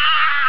Ah!